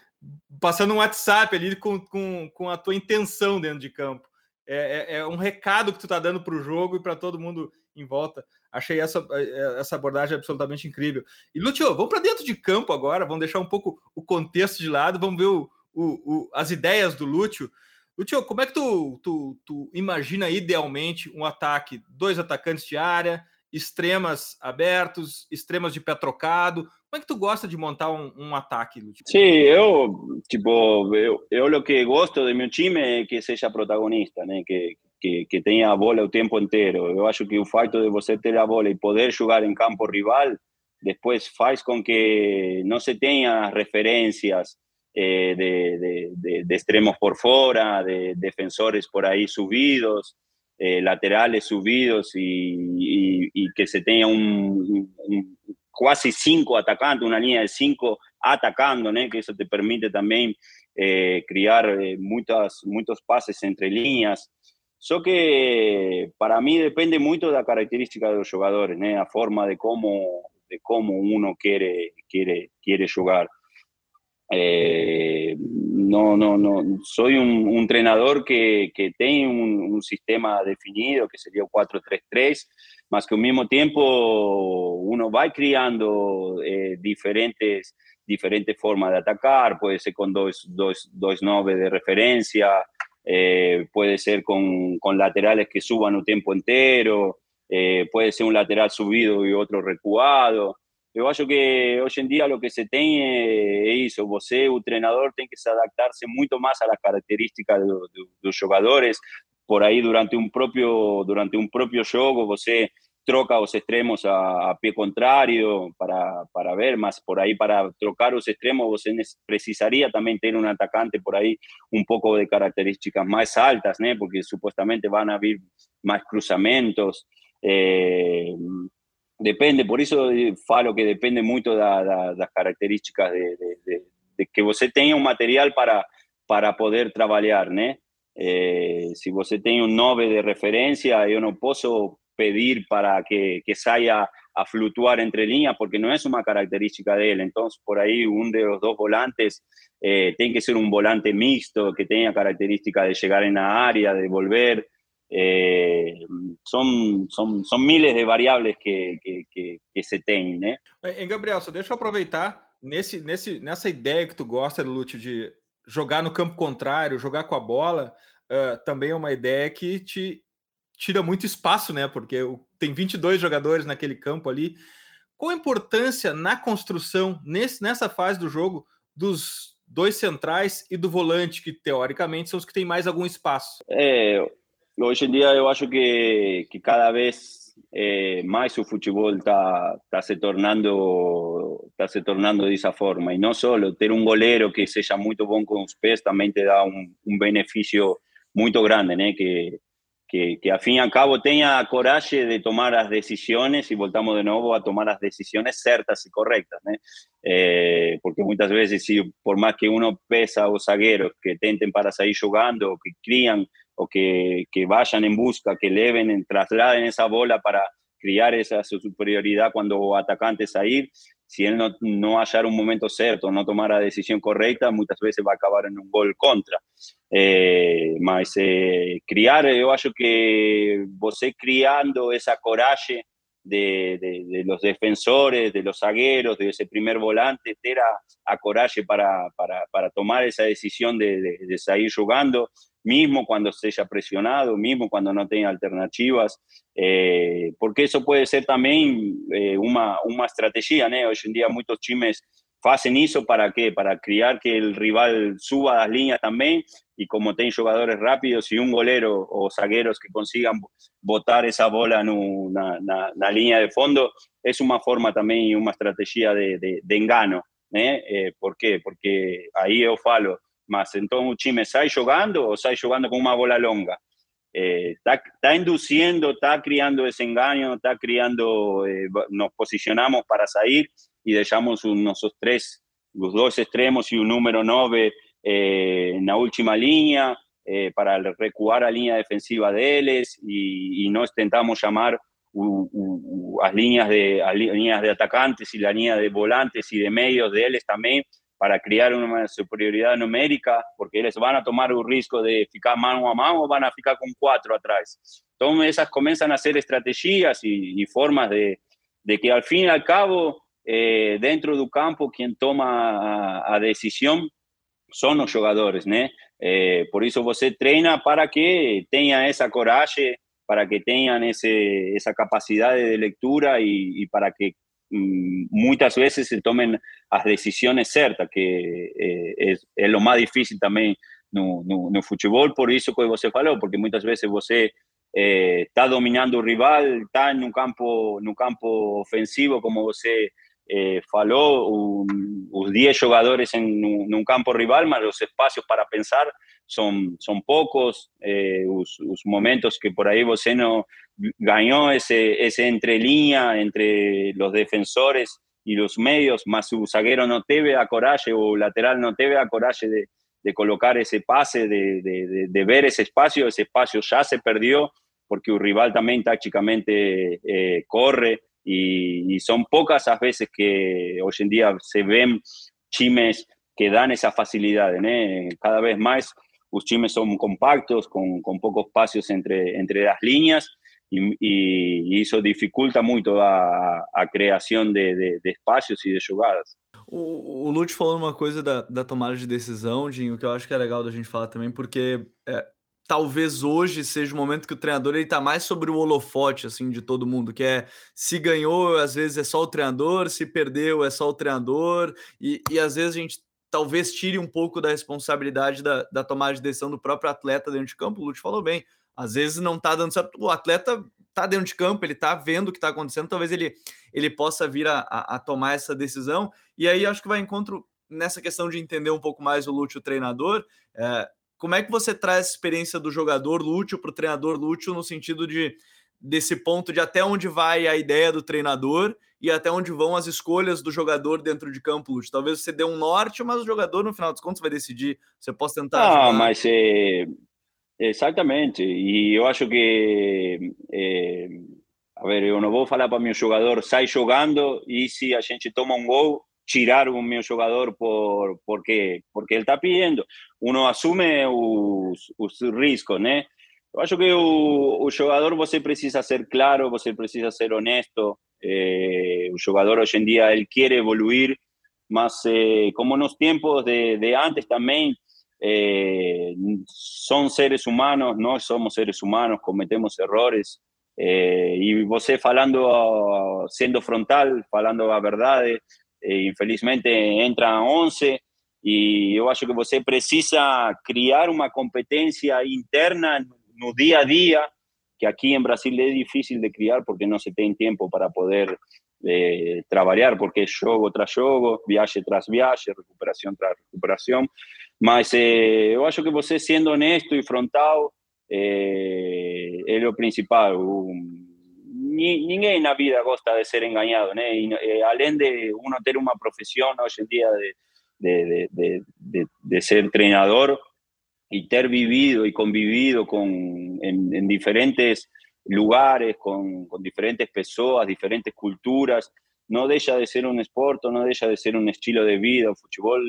passando um WhatsApp ali com, com, com a tua intenção dentro de campo é, é, é um recado que tu está dando para o jogo e para todo mundo em volta. Achei essa, é, essa abordagem absolutamente incrível. E, Lúcio, vamos para dentro de campo agora, vamos deixar um pouco o contexto de lado, vamos ver o, o, o, as ideias do Lúcio. Lúcio, como é que tu, tu, tu imagina idealmente um ataque? Dois atacantes de área, extremas abertos, extremas de pé trocado. Como é que tu gosta de montar um, um ataque, Lúcio? Sim, eu, tipo, eu, eu o que gosto do meu time é que seja protagonista, né? Que, que, que tenha a bola o tempo inteiro. Eu acho que o fato de você ter a bola e poder jogar em campo rival depois faz com que não se tenha referências eh, de, extremos por fora, de defensores por aí subidos, eh, laterales subidos y, que se tenga un, casi cinco atacantes, una línea de cinco atacando, ¿no? que eso te permite también eh, criar eh, muchos pases entre líneas. Eso que para mí depende mucho de la característica de los jugadores, ¿no? la forma de cómo, de cómo uno quiere, quiere, quiere jugar. Eh, no, no, no, soy un, entrenador que, que tiene un, sistema definido, que sería 4-3-3, más que al mismo tiempo uno va criando eh, diferentes, diferentes formas de atacar, puede ser con dos, dos, dos nove de referencia, eh, puede ser con, con, laterales que suban un tiempo entero, eh, puede ser un lateral subido y otro recuado. Yo acho que hoy en día lo que se tiene es eso, você, o treinador, tem que se adaptarse más a las características de, de los jugadores, por ahí durante un propio, durante un propio juego, você troca los extremos a, a pie contrario para, para, ver más por ahí, para trocar los extremos, você precisaría también tener un atacante por ahí un poco de características más altas, ¿no? porque supuestamente van a haber más cruzamientos. Eh, depende, por eso falo que depende mucho de, de, las características de, de, de, que você tenga un material para, para poder trabajar, ¿no? Eh, si você tem un 9 de referencia, yo no puedo pedir para que, que salga a fluctuar entre líneas porque no es una característica de él. Entonces, por de los dos volantes eh, que ser un volante mixto que tenga características de llegar en la área, de volver. Eh, son, son, son miles de variables que, que, que, que se tienen. ¿eh? Em Gabriel, só deixa eu aproveitar nesse, nesse, nessa ideia que tu gosta, Lúcio, de jogar no campo contrário, jogar com a bola, uh, também é uma ideia que te tira muito espaço, né? Porque tem 22 jogadores naquele campo ali. Qual a importância na construção, nesse, nessa fase do jogo, dos dois centrais e do volante, que teoricamente são os que têm mais algum espaço? É, hoje em dia eu acho que, que cada vez é, mais o futebol está tá se tornando está se tornando dessa forma e não só ter um goleiro que seja muito bom com os pés também te dá um, um benefício muito grande, né? Que que, que, a fin y al cabo tenga coraje de tomar las decisiones y voltamos de nuevo a tomar las decisiones certas y correctas. Eh, porque muchas veces, si por más que uno pesa o zagueros que tenten para salir jugando, que crían, o que, que vayan en busca, que eleven, trasladen esa bola para, criar esa superioridad cuando atacante salir. Si él no, no hallar un momento cierto, no tomar la decisión correcta, muchas veces va a acabar en un gol contra. Eh, mas eh, criar, yo acho que você criando esa coraje de, de, los defensores, de los zagueros, de ese primer volante, era a coraje para, para, para tomar esa decisión de, de, salir jugando, mismo cuando se haya presionado, mismo cuando no tenga alternativas, eh, porque eso puede ser también eh, una, una estrategia, ¿no? Hoy en día muchos chimes hacen eso para qué? Para criar que el rival suba las líneas también y como tienen jugadores rápidos y un golero o zagueros que consigan botar esa bola en una, línea de fondo, es una forma también y una estrategia de, de, engano. ¿eh? ¿eh? por qué? Porque ahí yo falo, más entonces un chime, ¿está jugando o está jugando con una bola longa? está, eh, está, criando ese engaño, está criando, eh, nos posicionamos para salir y dejamos nuestros tres, los dos extremos y un número 9 eh, en la última línea eh, para recuar a línea defensiva de ellos y, y nos intentamos llamar las líneas de, líneas de atacantes y la línea de volantes y de medios de ellos también para crear una superioridad numérica, porque ellos van a tomar un riesgo de ficar mano a mano van a ficar con cuatro atrás. Entonces esas comienzan a ser estrategias y, formas de, que al fin y al cabo, eh, dentro del campo, quien toma a, decisión son los jugadores. Eh, por eso você treina para que tengan esa coraje, para que tengan ese, esa capacidad de lectura y, para que Mm, muchas veces se tomen as decisões certas, que é, é, o mais difícil também no, no, no, futebol, por isso que você falou, porque muitas vezes você eh, está dominando o rival, está no campo, no campo ofensivo, como você eh, falou, os 10 jogadores em, um campo rival, mas os espaços para pensar são, são poucos, os, eh, momentos que por aí você não, ganó ese, ese entre línea entre los defensores y los medios, más su zaguero no ve a coraje o lateral no ve a coraje de, de colocar ese pase, de, de, ver ese espacio, ese espacio ya se perdió porque un rival también tácticamente eh, corre, y, son pocas las veces que hoy en día se ven chimes que dan esa facilidad. Cada vez más los chimes son compactos, con, con pocos espacios entre, entre las líneas y, y eso dificulta mucho a, creación de, de, de, espacios e de jogadas. O, o Lute falou uma coisa da, da tomada de decisão, Dinho, que eu acho que é legal da gente falar também, porque é, talvez hoje seja o momento que o treinador ele tá mais sobre o holofote assim de todo mundo, que é se ganhou, às vezes é só o treinador, se perdeu, é só o treinador, e, e às vezes a gente talvez tire um pouco da responsabilidade da, da tomada de decisão do próprio atleta dentro de campo. O Lute falou bem, às vezes não tá dando certo, o atleta tá dentro de campo, ele tá vendo o que tá acontecendo, talvez ele, ele possa vir a, a, a tomar essa decisão, e aí acho que vai encontro nessa questão de entender um pouco mais o Lute, o treinador, é, como é que você traz a experiência do jogador lúcio para o treinador lúcio no sentido de desse ponto de até onde vai a ideia do treinador e até onde vão as escolhas do jogador dentro de campo? Talvez você dê um norte, mas o jogador, no final dos contos, vai decidir. Você pode tentar. Ah, ajudar. mas é, exatamente. E eu acho que. É, a ver, eu não vou falar para meu jogador, sai jogando e se a gente toma um gol, tirar un mi jugador por, porque, porque él está pidiendo. Uno asume los riesgos, ¿no? Yo creo que el jugador você precisa ser claro, você precisa ser honesto. Eh, el jugador hoy en día él quiere evoluir, más eh, como en los tiempos de, de antes también. Eh, son seres humanos, no somos seres humanos, cometemos errores. Eh, y você falando, siendo frontal, falando a verdades, eh, infelizmente entra 11 y yo acho que você precisa criar una competencia interna no día a día, que aquí en Brasil es difícil de criar porque no se tiene tiempo para poder eh, trabajar, porque es juego tras juego, viaje tras viaje, recuperación tras recuperación. Mas eh, yo acho que você siendo honesto y frontal eh, es lo principal. Un, ninguém na vida gosta de ser engañado, né? E, eh, além de uno ter uma profissão hoje em dia de, de, de, ser treinador e ter vivido e convivido com, em, em diferentes lugares, con, con diferentes personas, diferentes culturas. No deja de ser un esporte, no deja de ser un estilo de vida. El fútbol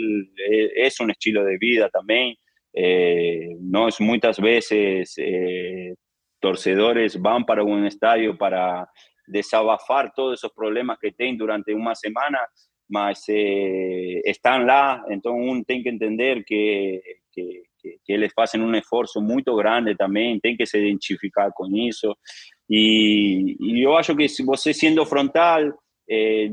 es un estilo de vida también. Eh, no es muchas veces eh, torcedores van para un estadio para desabafar todos esos problemas que tienen durante una semana, mas eh, están lá, entonces uno tiene que entender que, que, que, que eles fazem um esforço muito grande também, tem que se identificar com isso. E, e eu acho que se você sendo frontal, eh,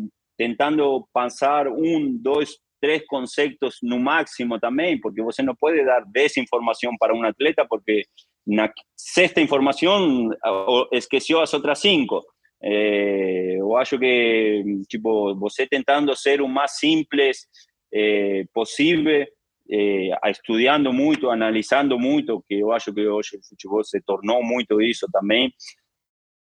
pensar um, dois, três conceitos no máximo também, porque você não pode dar desinformação para um atleta, porque na sexta informação esqueceu as outras cinco. Eh, eu acho que tipo você tentando ser o mais simples eh, possível eh, estudiando muito, analisando muito, que eu acho que hoje o futebol se tornou muito isso também.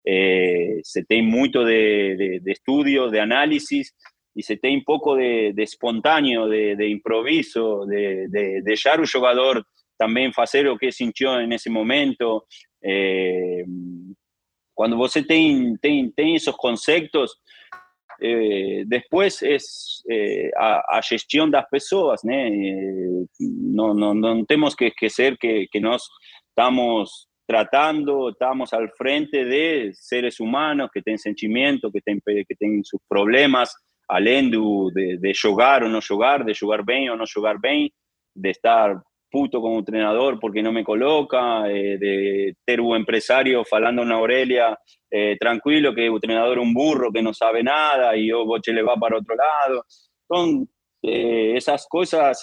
Eh, se tem muito de, de, de estudio, de análisis, e se tem pouco de, de espontâneo, de, de improviso, de, de deixar o jogador também fazer o que sentiu nesse momento. Eh, quando você tem, tem, tem esses conceitos, eh, después es eh, a, a, gestión de las personas, ¿no? Eh, no, no, tenemos que esquecer que, que nos estamos tratando, estamos al frente de seres humanos que tienen sentimientos, que tienen, que tienen sus problemas, além de, de jugar o no jugar, de jugar bien o no jugar bien, de estar puto como entrenador porque no me coloca, eh, de ter un empresario falando una Aurelia eh, tranquilo que entrenador un burro que no sabe nada y yo boche le va para otro lado. Son eh, esas cosas,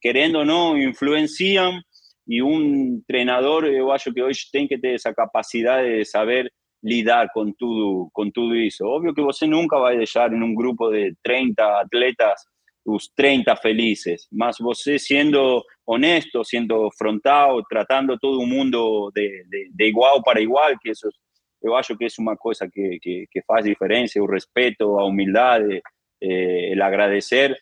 queriendo o no, influencian y un entrenador, yo acho que hoy tiene que tener esa capacidad de saber lidar con todo, con todo eso. Obvio que você nunca va a dejar en un grupo de 30 atletas los 30 felices, más você siendo honesto, siendo frontal, tratando todo el mundo de, de, igual para igual, que eso yo acho que es una cosa que, que, que hace diferencia, el respeto, la humildad, eh, el agradecer.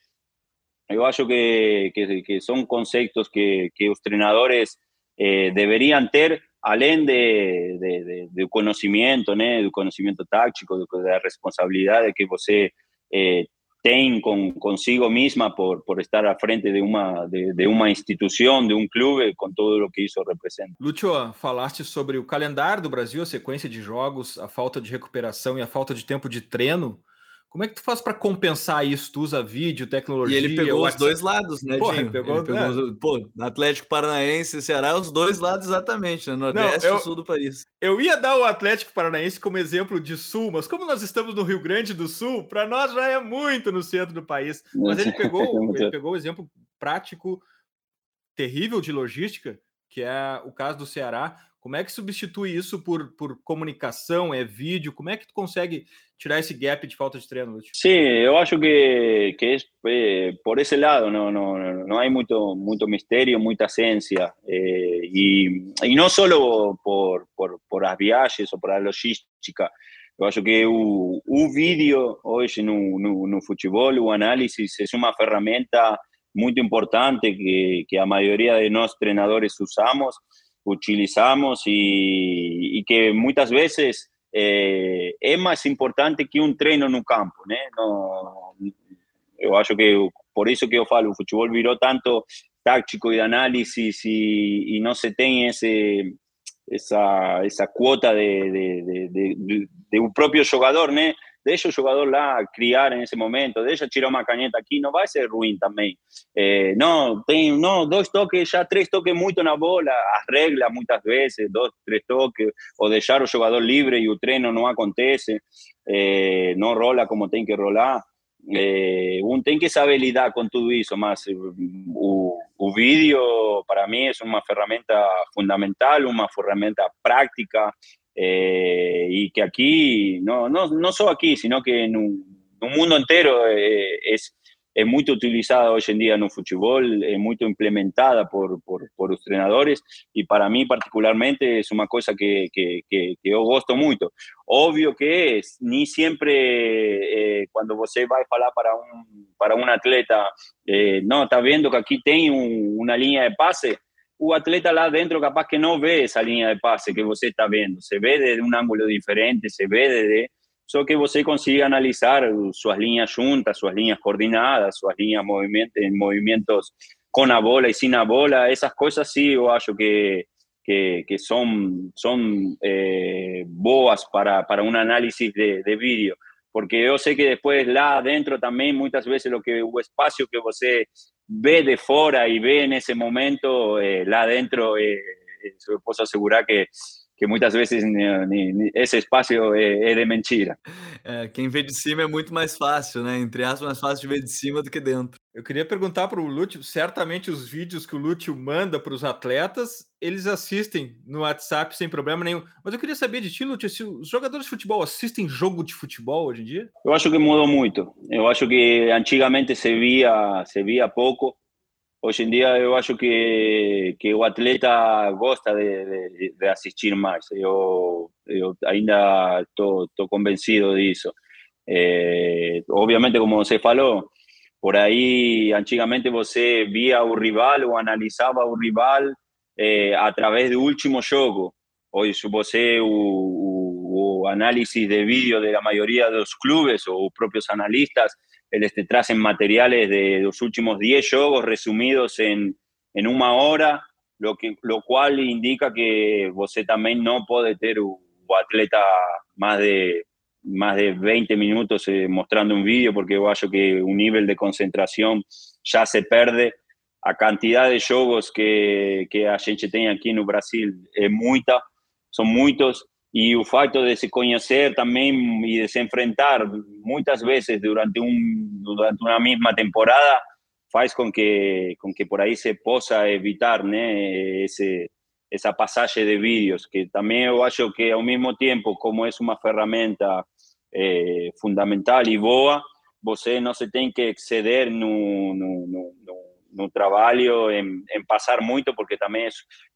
Yo acho que, que, que son conceptos que, los entrenadores eh, deberían tener, além de, de, de, conocimiento, ¿no? de conocimiento táctico, de, la responsabilidad de que você eh, ten con, consigo misma por, por estar al frente de uma, de, de, uma instituição, de um clube, com todo o que isso representa. Lúcio, falaste sobre o calendário do Brasil, a sequência de jogos, a falta de recuperação e a falta de tempo de treino. Como é que tu faz para compensar isso? Tu usa vídeo, tecnologia? E ele pegou WhatsApp. os dois lados, né, ele pegou, ele pegou é. pô, Atlético Paranaense e Ceará, os dois lados exatamente, né? Nordeste e Sul do país. Eu ia dar o Atlético Paranaense como exemplo de Sul, mas como nós estamos no Rio Grande do Sul, para nós já é muito no centro do país. Mas ele pegou, ele pegou o exemplo prático, terrível de logística, que é o caso do Ceará. Como é que substitui isso por, por comunicação? É vídeo? Como é que tu consegue tirar esse gap de falta de treino, Lúcio? Sim, eu acho que, que é, é por esse lado não, não, não há muito, muito mistério, muita ciência. É, eh, e, e não só por, por, por as viagens ou por a logística. Eu acho que o, o vídeo hoje no, no, no futebol, o análise, é uma ferramenta muito importante que, que a maioria de nós treinadores usamos. Utilizamos y, y que muchas veces é, é mais importante que um treino no campo, né? No, eu acho que por isso que eu falo, o futebol virou tanto tático e de análise e, e não se tem esse essa essa de, de, de, de, de? Deixa o jogador lá criar em esse momento, deixa tirar uma caneta aqui, não vai ser ruim também. É, não, tem não, dois toques, já três toques muito na bola, as regras muitas vezes, dois, três toques, ou deixar o jogador livre e o treino não acontece, é, não rola como tem que rolar. É, um tem que saber lidar com tudo isso, mas o, o vídeo, para mim, é uma ferramenta fundamental, uma ferramenta prática, eh, y que aquí, no, no, no solo aquí, sino que en un, un mundo entero eh, es, es muy utilizada hoy en día un fútbol, es muy implementada por, por, por, los entrenadores y para mí particularmente es una cosa que, que, que, que yo gosto mucho. Obvio que es, ni siempre eh, cuando você va a hablar para un, para un atleta, eh, no, está viendo que aquí tiene un, una línea de pase, o atleta lá dentro capaz que não vê essa linha de passe que você está vendo. Se vê desde um ângulo diferente, se vê desde... Só que você consiga analisar suas linhas juntas, suas linhas coordenadas, suas linhas movimento, movimentos com a bola e sem a bola. Essas coisas sim, eu acho que, que, que são, são eh, boas para, para um análise de, de vídeo. Porque eu sei que depois lá dentro também, muitas vezes, o, que, o espaço que você ve de fora y ve en ese momento, eh, lá dentro, eh, eh puedo asegurar que que muitas vezes esse espaço é, é, de mentira. É, quem vê de cima é muito mais fácil, né? Entre aspas, mais fácil de ver de cima do que dentro. Eu queria perguntar para o Lúcio, certamente os vídeos que o Lúcio manda para os atletas, eles assistem no WhatsApp sem problema nenhum. Mas eu queria saber de ti, Lúcio, se os jogadores de futebol assistem jogo de futebol hoje em dia? Eu acho que mudou muito. Eu acho que antigamente se via, se via pouco hoje em dia eu acho que, que o atleta gosta de, de, de assistir mais. Eu, eu ainda estou convencido disso. É, obviamente, como você falou, por aí, antigamente você via o rival ou analisava o rival é, através do último jogo. Hoje, você, o, o, o análise de vídeo da maioria dos clubes ou os próprios analistas, eles te trazem materiales de los últimos 10 juegos resumidos en, en una hora, lo, que, lo cual indica que você también no puede tener un atleta más de, más de 20 minutos eh, mostrando un vídeo, porque yo acho que un nivel de concentración ya se perde. A cantidad de juegos que, que a gente tem aqui no Brasil é muita, são muitos, y el facto de se conocer también y de se enfrentar muchas veces durante, un, durante una misma temporada faz con que, con que por ahí se possa evitar ese, esa pasaje de vídeos, que también yo acho que al mismo tiempo, como es una herramienta eh, fundamental y boa, você no se tiene que exceder no, no, no, no trabalho, em, em, passar muito, porque também é,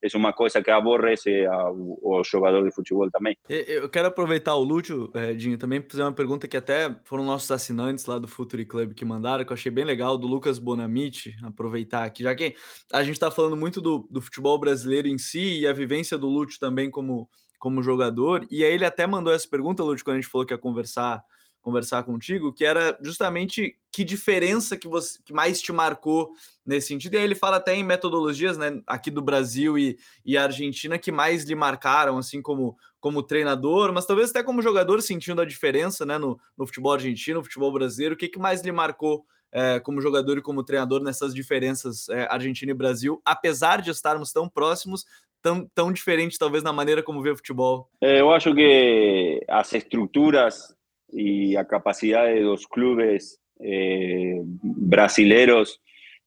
é uma coisa que aborrece a, o, o, jogador de futebol também. Eu quero aproveitar o Lúcio, é, Dinho, também fazer uma pergunta que até foram nossos assinantes lá do Futuri Club que mandaram, que eu achei bem legal, do Lucas Bonamite, aproveitar aqui, já que a gente está falando muito do, do futebol brasileiro em si e a vivência do Lúcio também como, como jogador, e aí ele até mandou essa pergunta, Lúcio, quando a gente falou que ia conversar conversar contigo, que era justamente que diferença que você que mais te marcou nesse sentido. E aí ele fala até em metodologias, né, aqui do Brasil e, e Argentina que mais lhe marcaram, assim como como treinador, mas talvez até como jogador sentindo a diferença, né, no, no futebol argentino, no futebol brasileiro. O que, que mais lhe marcou é, como jogador e como treinador nessas diferenças é, Argentina e Brasil, apesar de estarmos tão próximos, tão, tão diferentes talvez na maneira como vê o futebol? É, eu acho que as estruturas y a capacidad de los clubes eh, brasileros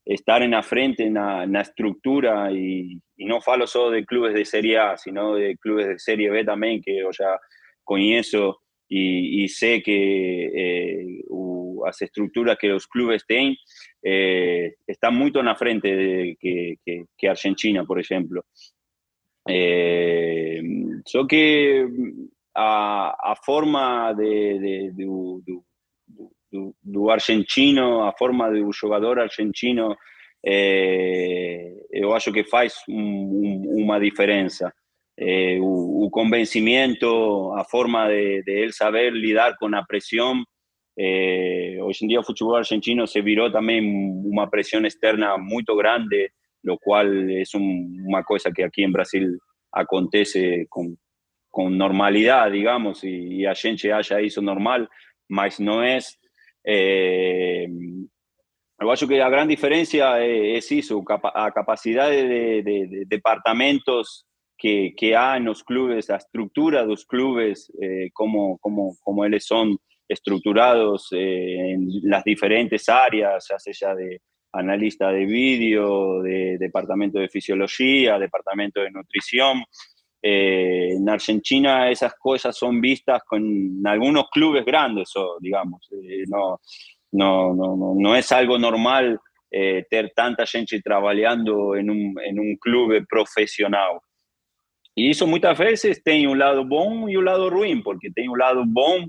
estar en la frente, en la, estructura, y, no falo solo de clubes de Serie A, sino de clubes de Serie B también, que yo ya conozco y, y sé que eh, las estructuras que los clubes tienen eh, están muy en la frente de, que, que, Argentina, por ejemplo. Eh, que a, a forma de, de, do, do, do, do, argentino, a forma do jogador argentino, é, eu acho que faz um, um, uma diferença. É, o, o, convencimento, a forma de, de ele saber lidar com a pressão. É, hoje em dia o futebol argentino se virou também uma pressão externa muito grande, o qual é um, uma coisa que aqui em Brasil acontece com, con normalidad, digamos, y, a gente haya eso normal, mas no es... Eh, yo acho que la gran diferencia es, eso, a capacidad de, departamentos que, que en los clubes, la estructura de los clubes, eh, como, como, como ellos son estructurados eh, en las diferentes áreas, ya sea de analista de vídeo, de departamento de fisiología, departamento de nutrición, eh, en Argentina esas cosas son vistas con algunos clubes grandes, o, digamos. Eh, no, no, no, no, es algo normal eh, tener tanta gente trabajando en un, en un club profesional. Y eso muchas veces tiene un lado bueno y un lado ruin, porque tiene un lado bueno,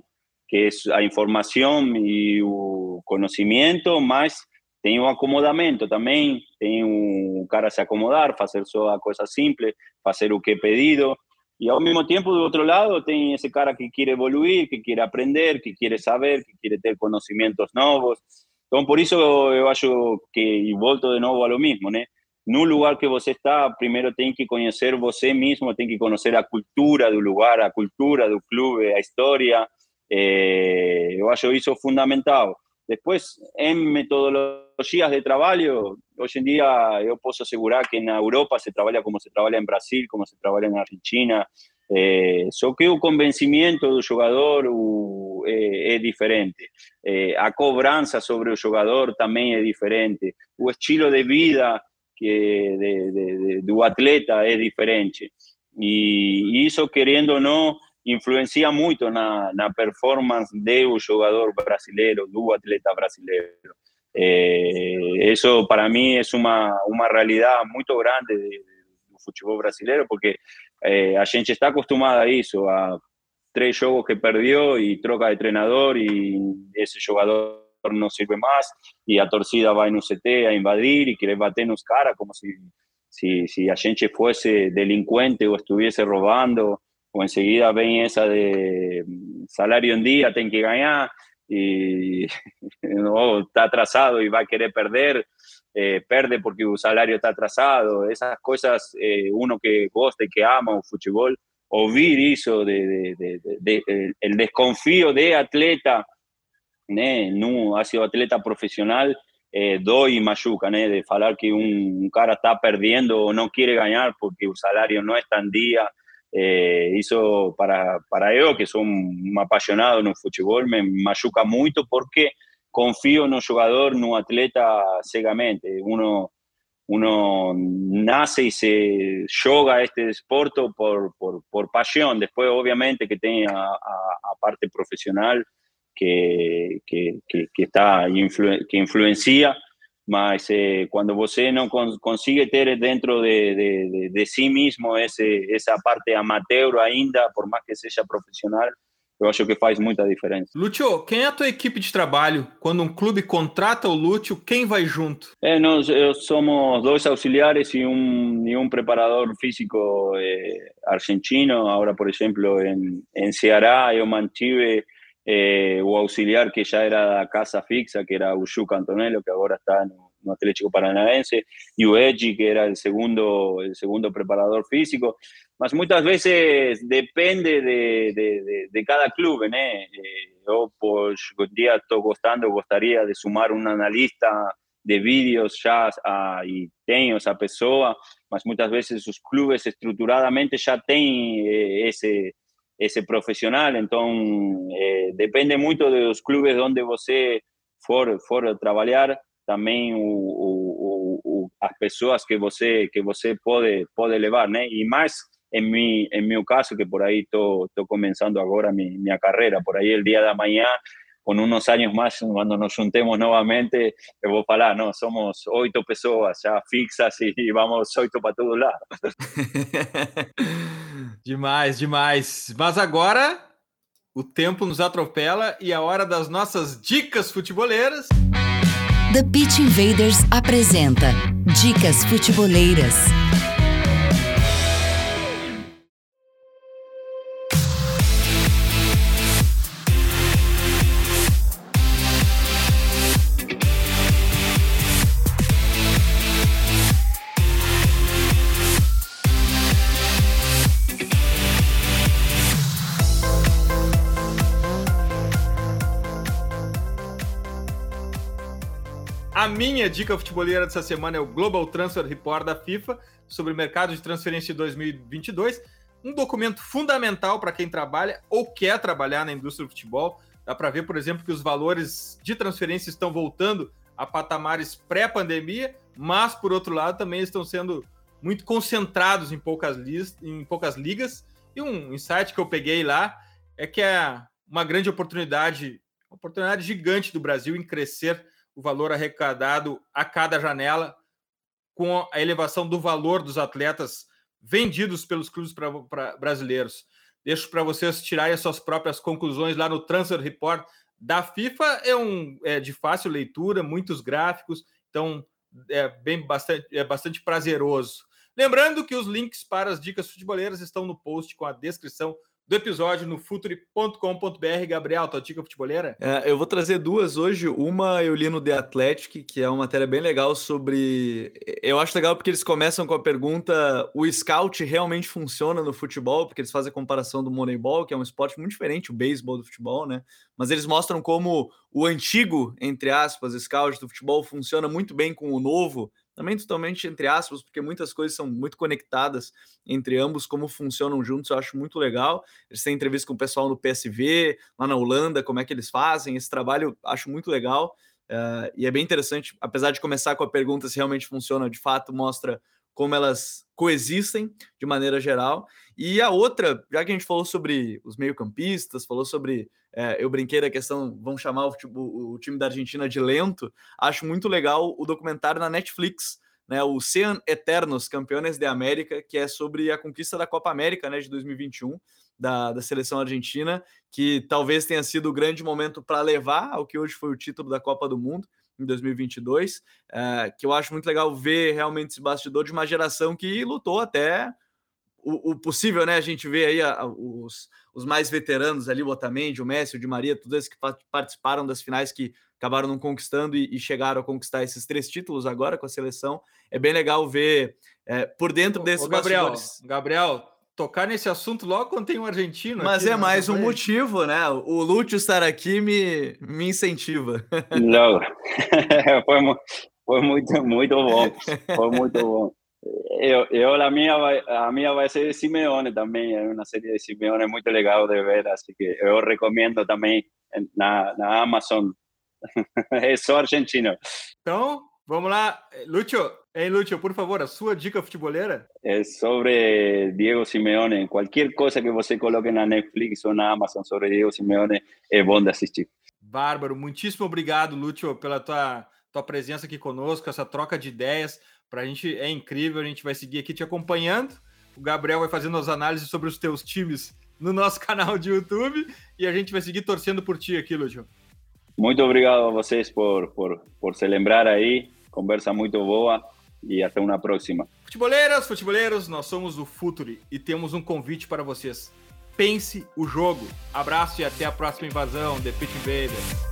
que es la información y el conocimiento, más tem um acomodamento também, tem um cara se acomodar, fazer só a coisa simples, fazer o que é pedido. E ao mesmo tempo, do outro lado, tem esse cara que quer evoluir, que quer aprender, que quer saber, que quer ter conhecimentos novos. Então, por isso eu acho que, e volto de novo a lo mesmo, né? No lugar que você está, primeiro tem que conhecer você mesmo, tem que conhecer a cultura do lugar, a cultura do clube, a história. É, eu acho isso fundamental. Después, en metodologías de trabajo, hoy en día yo puedo asegurar que en Europa se trabaja como se trabaja en Brasil, como se trabaja en Argentina. Eh, que el convencimiento del jugador eh, es diferente. Eh, a sobre el jugador también es diferente. El estilo de vida que de, de, atleta es diferente. Y, y eso, queriendo o no, influencia muito na, na performance do jogador brasileiro, do atleta brasileiro. É, isso para mim é uma uma realidade muito grande do futebol brasileiro, porque é, a gente está acostumado a isso, a três jogos que perdeu e troca de treinador e esse jogador não sirve mais e a torcida vai no CT a invadir e querer bater nos caras como se, se, se a gente fosse delinquente ou estivesse roubando o enseguida ven esa de salario en día, ten que ganar, y no, está atrasado y va a querer perder, eh, perde porque su salario está atrasado, esas cosas, eh, uno que gosta y que ama el fútbol, oír eso de, de, de, el desconfío de atleta, no ha sido atleta profesional, eh, doy mayuca, de hablar que un, cara está perdiendo o no quiere ganar porque su salario no está en día, eh, hizo para, para yo, que soy un apasionado en el fútbol, me machuca mucho porque un jugador, en un atleta cegamente. Uno, uno nace y se yoga este deporte por, por, por pasión. Después, obviamente, que tiene a, a, parte profesional que, que, que, que está que influencia mas eh, cuando você no consigue ter dentro de, de, de, sí mismo ese, esa parte amateur ainda, por más que sea profesional, eu acho que faz muita diferença. Lúcio, quem é a tua equipe de trabalho? Quando um clube contrata o Lúcio, quem vai junto? É, nós somos dois auxiliares e um, e um preparador físico eh, argentino. Agora, por exemplo, em, em Ceará, eu mantive eh, o auxiliar que ya era casa fixa, que era Uyuca Antonello, que ahora está en un Atlético Paranaense, y Ueji, que era el segundo, el segundo preparador físico. Mas muchas veces depende de, de, de, cada club, ¿no? Eh, yo, pues, un día estoy gostando, gustaría de sumar un analista de vídeos ya a, y tengo esa persona, mas muchas veces sus clubes estructuradamente ya tienen eh, ese ese profesional. Entonces, eh, depende mucho de los clubes donde você for, for trabalhar, também o, o, as que você que você pode pode levar, né? E mais em mi em meu caso que por aí estou tô começando agora mi, minha carreira, por aí el dia da manhã con unos años más, cuando nos juntemos nuevamente, te voy a hablar, no, somos ocho pessoas ya fixas y vamos oito para todos lados. demais, demais. Mas agora o tempo nos atropela e a hora das nossas dicas futeboleiras. The Pitch Invaders apresenta Dicas Futeboleiras. Minha dica futeboleira dessa semana é o Global Transfer Report da FIFA sobre o mercado de transferência de 2022. Um documento fundamental para quem trabalha ou quer trabalhar na indústria do futebol. Dá para ver, por exemplo, que os valores de transferência estão voltando a patamares pré-pandemia, mas, por outro lado, também estão sendo muito concentrados em poucas, em poucas ligas. E um insight que eu peguei lá é que é uma grande oportunidade, uma oportunidade gigante do Brasil em crescer o valor arrecadado a cada janela, com a elevação do valor dos atletas vendidos pelos clubes pra, pra brasileiros. Deixo para vocês tirarem as suas próprias conclusões lá no Transfer Report da FIFA é um é de fácil leitura, muitos gráficos, então é bem bastante é bastante prazeroso. Lembrando que os links para as dicas futeboleiras estão no post com a descrição do episódio no futuri.com.br. Gabriel, tua dica futeboleira? É, eu vou trazer duas hoje. Uma eu li no The Athletic, que é uma matéria bem legal sobre. Eu acho legal porque eles começam com a pergunta: o scout realmente funciona no futebol? Porque eles fazem a comparação do Moneyball, que é um esporte muito diferente, o beisebol do futebol, né? Mas eles mostram como o antigo, entre aspas, scout do futebol funciona muito bem com o novo também totalmente entre aspas, porque muitas coisas são muito conectadas entre ambos, como funcionam juntos, eu acho muito legal. Eles têm entrevista com o pessoal no PSV, lá na Holanda, como é que eles fazem, esse trabalho acho muito legal. Uh, e é bem interessante, apesar de começar com a pergunta se realmente funciona, de fato mostra como elas coexistem de maneira geral. E a outra, já que a gente falou sobre os meio-campistas, falou sobre. É, eu brinquei da questão, vamos chamar o, o, time da Argentina de lento. Acho muito legal o documentário na Netflix, né, o Sean Eternos, Campeões de América, que é sobre a conquista da Copa América né, de 2021. Da, da seleção argentina, que talvez tenha sido o grande momento para levar ao que hoje foi o título da Copa do Mundo em 2022, é, que eu acho muito legal ver realmente esse bastidor de uma geração que lutou até o, o possível, né? A gente vê aí a, a, os, os mais veteranos ali, o Otamendi, o Messi, o Di Maria, todos esses que participaram das finais que acabaram não conquistando e, e, chegaram a conquistar esses três títulos agora com a seleção. É bem legal ver é, por dentro desses Gabriel, bastidores. Gabriel, tocar nesse assunto logo quando tem um argentino. Mas aqui, é mais um motivo, né? O Lúcio estar aqui me, me incentiva. Não, foi, foi muito, muito bom. Foi muito bom. Eu, eu a, minha vai, a minha vai ser de Simeone também, é uma série de Simeone muito legal de ver, assim que eu recomendo também na, na Amazon. é só argentino. Então, vamos lá. Lúcio, Ei, Lúcio, por favor, a sua dica futeboleira? É sobre Diego Simeone. Qualquer coisa que você coloque na Netflix ou na Amazon sobre Diego Simeone é bom de assistir. Bárbaro, muitíssimo obrigado, Lúcio, pela tua, tua presença aqui conosco, essa troca de ideias. Para a gente é incrível, a gente vai seguir aqui te acompanhando. O Gabriel vai fazendo as análises sobre os teus times no nosso canal de YouTube e a gente vai seguir torcendo por ti aqui, Lúcio. Muito obrigado a vocês por, por, por se lembrar aí. Conversa muito boa e até uma próxima. Futeboleiras, futeboleiros, nós somos o Futuri e temos um convite para vocês. Pense o jogo. Abraço e até a próxima invasão, The Pitch Invaders.